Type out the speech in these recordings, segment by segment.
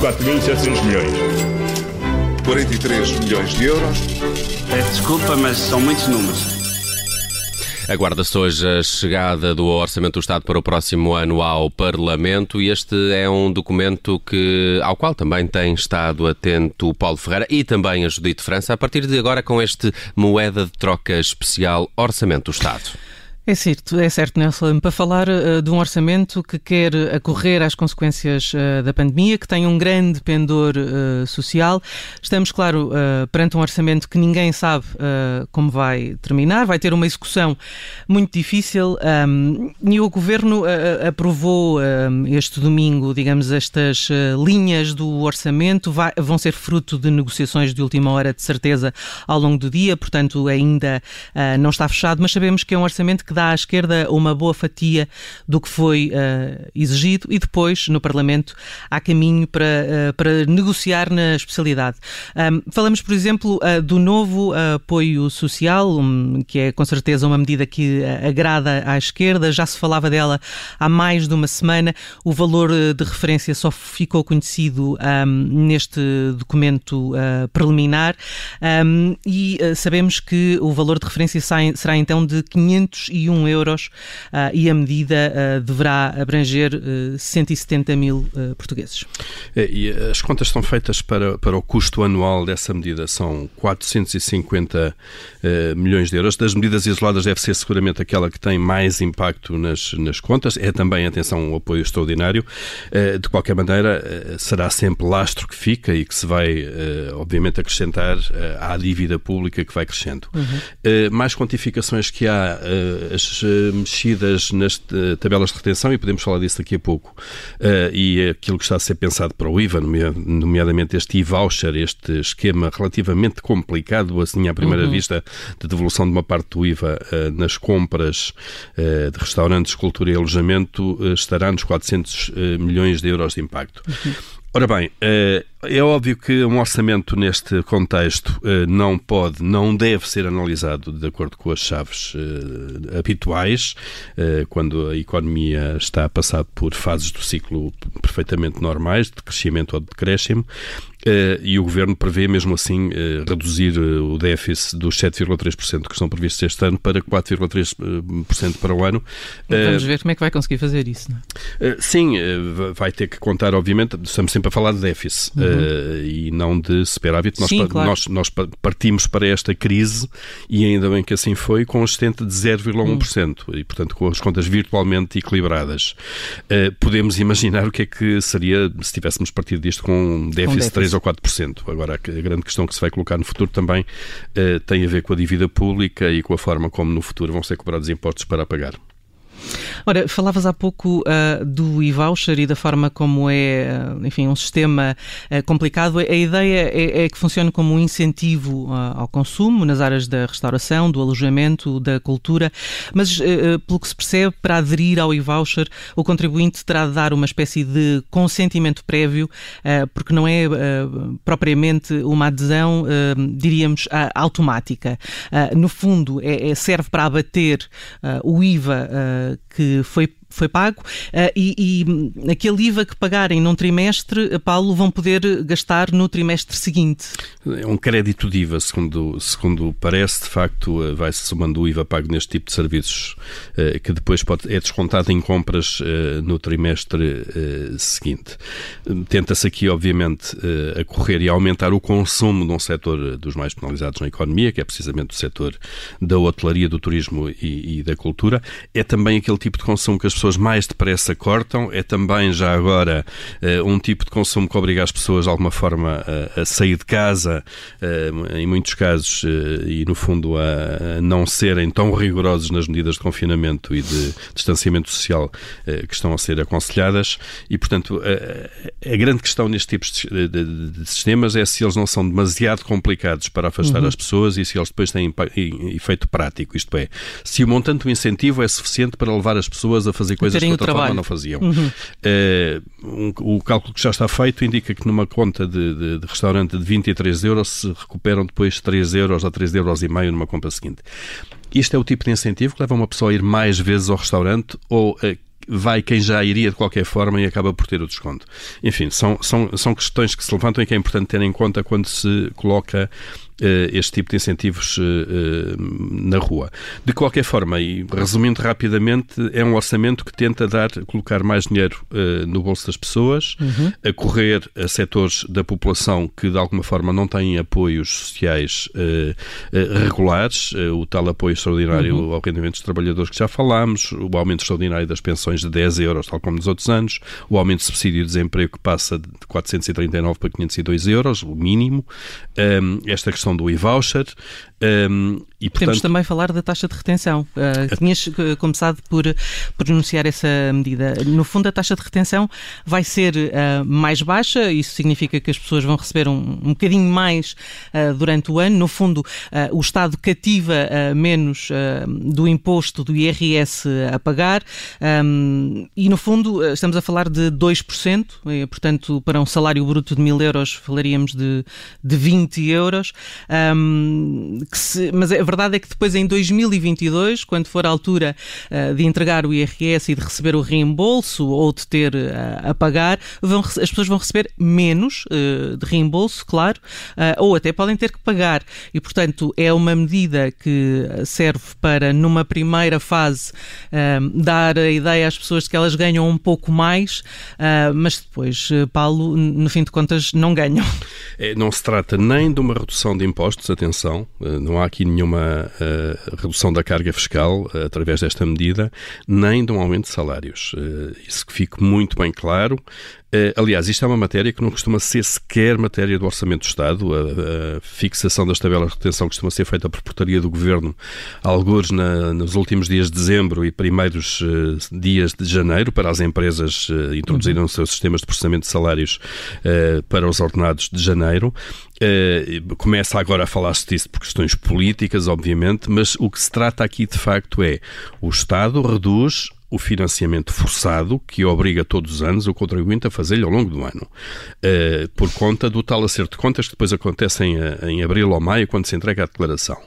4.700 milhões. 43 milhões de euros. Peço desculpa, mas são muitos números. Aguarda-se hoje a chegada do Orçamento do Estado para o próximo ano ao Parlamento e este é um documento que, ao qual também tem estado atento o Paulo Ferreira e também a Judite França, a partir de agora com este moeda de troca especial Orçamento do Estado. É certo, é certo, Nelson, para falar uh, de um orçamento que quer acorrer às consequências uh, da pandemia, que tem um grande pendor uh, social. Estamos, claro, perante um orçamento que ninguém sabe como vai terminar, vai ter uma execução muito difícil. Um, e o Governo aprovou este domingo, digamos, estas linhas do orçamento, vai, vão ser fruto de negociações de última hora, de certeza, ao longo do dia, portanto ainda não está fechado, mas sabemos que é um orçamento que dá dá à esquerda uma boa fatia do que foi uh, exigido e depois, no Parlamento, há caminho para, uh, para negociar na especialidade. Um, falamos, por exemplo, uh, do novo apoio social, um, que é com certeza uma medida que agrada à esquerda, já se falava dela há mais de uma semana. O valor de referência só ficou conhecido um, neste documento preliminar e sabemos que o valor de referência será então de 501 21 euros uh, e a medida uh, deverá abranger uh, ah, 170 mil portugueses. É, e as contas são feitas para, para o custo anual dessa medida, são 450 milhões de euros. Das medidas isoladas deve ser seguramente aquela que tem mais impacto nas, nas contas, é também, atenção, um apoio extraordinário. de qualquer maneira, será sempre lastro que fica e que se vai, obviamente, acrescentar à dívida pública que vai crescendo. Uhum. mais quantificações que há, as eh, mexidas nas eh, tabelas de retenção, e podemos falar disso daqui a pouco, uh, e aquilo que está a ser pensado para o IVA, nomeadamente este e-voucher, este esquema relativamente complicado, assim à primeira uhum. vista, de devolução de uma parte do IVA nas compras de restaurantes, cultura e alojamento, estará nos 400 milhões de euros de impacto. Uhum. Ora bem, é óbvio que um orçamento neste contexto não pode, não deve ser analisado de acordo com as chaves habituais, quando a economia está a passar por fases do ciclo perfeitamente normais, de crescimento ou de decréscimo. E o Governo prevê, mesmo assim, reduzir o déficit dos 7,3% que estão previstos este ano para 4,3% para o ano. Vamos ver como é que vai conseguir fazer isso, não é? sim, vai ter que contar, obviamente, estamos sempre a falar de déficit uhum. e não de superávit. Nós, sim, claro. nós, nós, partimos para esta crise e ainda bem que assim foi, com um assistente de 0,1% uhum. e, portanto, com as contas virtualmente equilibradas. podemos imaginar o que é que seria se tivéssemos partido disto com um déficit, com déficit. 3 ou 4%. Agora, a grande questão que se vai colocar no futuro também uh, tem a ver com a dívida pública e com a forma como no futuro vão ser cobrados impostos para pagar. Ora, falavas há pouco uh, do e-voucher e da forma como é, uh, enfim, um sistema uh, complicado. A ideia é, é, que funcione como um incentivo ao consumo nas áreas da restauração, do alojamento, da cultura, mas pelo que se percebe, para aderir ao e-voucher, o contribuinte terá de dar uma espécie de consentimento prévio, porque não é propriamente uma adesão, diríamos, automática. no fundo, é, é, serve para abater o IVA que foi foi pago uh, e, e, aquele IVA que pagarem num trimestre, Paulo, vão poder gastar no trimestre seguinte. É um crédito de IVA, segundo, segundo parece, de facto, eh, vai-se somando o IVA pago neste tipo de serviços, que depois pode, é descontado em compras no trimestre seguinte. Tenta-se aqui, obviamente, a correr e aumentar o consumo de um setor dos mais penalizados na economia, que é precisamente o setor da hotelaria, do turismo e, e da cultura. É também aquele tipo de consumo que as pessoas mais depressa cortam, é também já agora uh, um tipo de consumo que obriga as pessoas de alguma forma a, a sair de casa, uh, em muitos casos, uh, e no fundo a, a, não serem tão rigorosos nas medidas de confinamento e de distanciamento social que estão a ser aconselhadas. E, portanto, a, grande questão neste tipo de, de, de, sistemas é se eles não são demasiado complicados para afastar uhum. as pessoas e se eles depois têm efeito prático. Isto é, se o montante do incentivo é suficiente para levar as pessoas a fazer fazer coisas que de outra forma não faziam. Uhum. Uh, um, o cálculo que já está feito indica que numa conta de, de, de, restaurante de 23 euros se recuperam depois 3 euros a 3 euros e meio numa compra seguinte. Isto é o tipo de incentivo que leva uma pessoa a ir mais vezes ao restaurante ou uh, vai quem já iria de qualquer forma e acaba por ter o desconto. Enfim, são, são, são questões que se levantam e que é importante ter em conta quando se coloca eh, este tipo de incentivos eh, eh, na rua. De qualquer forma, e resumindo rapidamente, é um orçamento que tenta dar, colocar mais dinheiro no bolso das pessoas, uhum. a correr a setores da população que de alguma forma não têm apoios sociais regulares, o tal apoio extraordinário uhum. ao rendimento dos trabalhadores que já falámos, o aumento extraordinário das pensões de 10 euros, tal como nos outros anos, o aumento de subsídio de desemprego que passa de 439 para 502 euros, o mínimo, esta questão do e-voucher, um, e, portanto... Temos também falar da taxa de retenção. Uh, tinhas uh, começado por pronunciar essa medida. No fundo, a taxa de retenção vai ser uh, mais baixa, isso significa que as pessoas vão receber um, um bocadinho mais durante o ano. No fundo, o Estado cativa menos do imposto do IRS a pagar um, e, no fundo, estamos a falar de 2%, e, portanto, para um salário bruto de mil euros falaríamos de, de 20 euros. Se, mas a verdade é que depois em 2022, quando for a altura uh, de entregar o IRS e de receber o reembolso ou de ter uh, a pagar, vão, as pessoas vão receber menos uh, de reembolso, claro, ou até podem ter que pagar. E, portanto, é uma medida que serve para, numa primeira fase, dar a ideia às pessoas que elas ganham um pouco mais, mas depois, Paulo, no fim de contas, não ganham. É, não se trata nem de uma redução de impostos, atenção, não há aqui nenhuma uh, redução da carga fiscal uh, através desta medida, nem de um aumento de salários. Uh, isso que fique muito bem claro. Uh, aliás, isto é uma matéria que não costuma ser sequer matéria do Orçamento do Estado. A, a fixação das tabelas de retenção costuma ser feita por portaria do Governo, alguns na, nos últimos dias de dezembro e primeiros uh, dias de janeiro, para as empresas uh, introduzirem os seus sistemas de processamento de salários para os ordenados de janeiro. começa agora a falar-se disso por questões políticas, obviamente, mas o que se trata aqui de facto é o Estado reduz o financiamento forçado que obriga todos os anos o contribuinte a fazer-lhe ao longo do ano, uh, por conta do tal acerto de contas que depois acontece em, eh, em, abril ou maio, quando se entrega a declaração.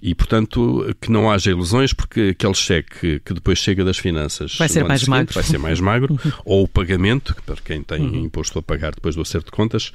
E, portanto, que não haja ilusões, porque aquele cheque que depois chega das finanças vai ser mais magro, vai ser mais magro ou o pagamento, para quem tem uhum. imposto a pagar depois do acerto de contas,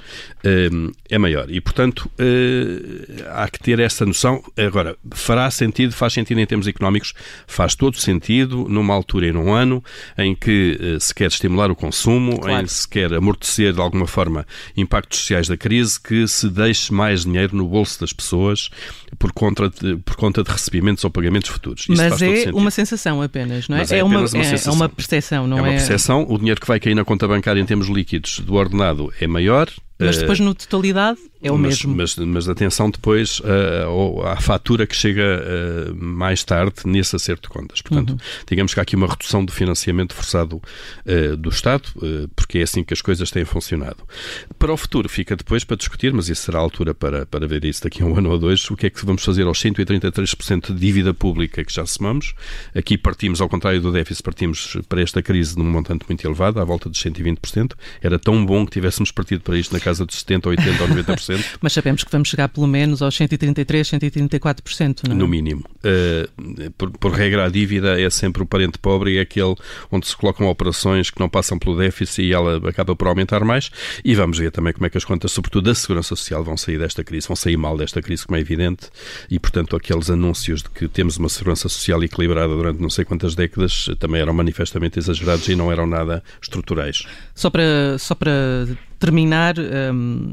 uh, é maior. E, portanto, uh, há que ter essa noção. Agora, fará sentido, faz sentido em termos económicos, faz todo sentido numa altura num ano em que uh, se quer estimular o consumo, claro. em que se quer amortecer de alguma forma impactos sociais da crise, que se deixe mais dinheiro no bolso das pessoas por conta de, por conta de recebimentos ou pagamentos futuros. Isso Mas é uma sensação apenas, não é? é, é, uma, uma é, é, uma percepção, não é? É uma percepção. O dinheiro que vai cair na conta bancária em termos líquidos do ordenado é maior, mas depois, no totalidade, é o mas, mesmo. Mas, mas atenção depois uh, à fatura que chega uh, mais tarde nesse acerto de contas. Portanto, uhum. digamos que há aqui uma redução do financiamento forçado uh, do Estado, porque é assim que as coisas têm funcionado. Para o futuro, fica depois para discutir, mas isso será a altura para, para ver isso daqui a um ano ou dois, o que é que vamos fazer aos 133% de dívida pública que já somamos. Aqui partimos, ao contrário do déficit, partimos para esta crise num montante muito elevado, à volta dos 120%. Era tão bom que tivéssemos partido para isto na casa dos 70%, 80% ou 90%. Mas sabemos que vamos chegar pelo menos aos 133, 134%, não é? No mínimo. Uh, por, por, regra, a dívida é sempre o parente pobre e é aquele onde se colocam operações que não passam pelo déficit e ela acaba por aumentar mais. E vamos ver também como é que as contas, sobretudo da Segurança Social, vão sair desta crise, vão sair mal desta crise, como é evidente, e portanto aqueles anúncios de que temos uma Segurança Social equilibrada durante não sei quantas décadas também eram manifestamente exagerados e não eram nada estruturais. Só para, só para terminar, um,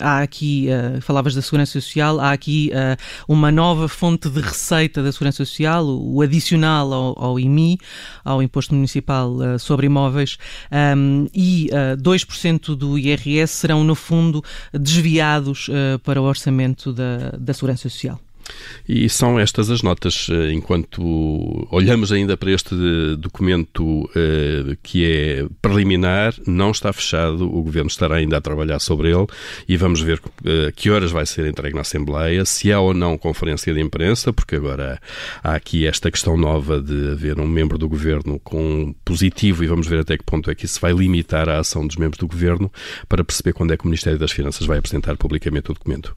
há aqui, uh, falavas da Segurança Social, há aqui uh, uma nova fonte de receita da Segurança Social, o, adicional ao, ao, IMI, ao Imposto Municipal uh, sobre Imóveis, um, e uh, 2% do IRS serão, no fundo, desviados para o orçamento da, da Segurança Social. E são estas as notas. Eh, enquanto olhamos ainda para este documento eh, que é preliminar, não está fechado, o Governo estará ainda a trabalhar sobre ele e vamos ver eh, que horas vai ser entregue na Assembleia, se há ou não conferência de imprensa, porque agora há aqui esta questão nova de haver um membro do Governo com positivo e vamos ver até que ponto é que isso vai limitar a ação dos membros do Governo para perceber quando é que o Ministério das Finanças vai apresentar publicamente o documento.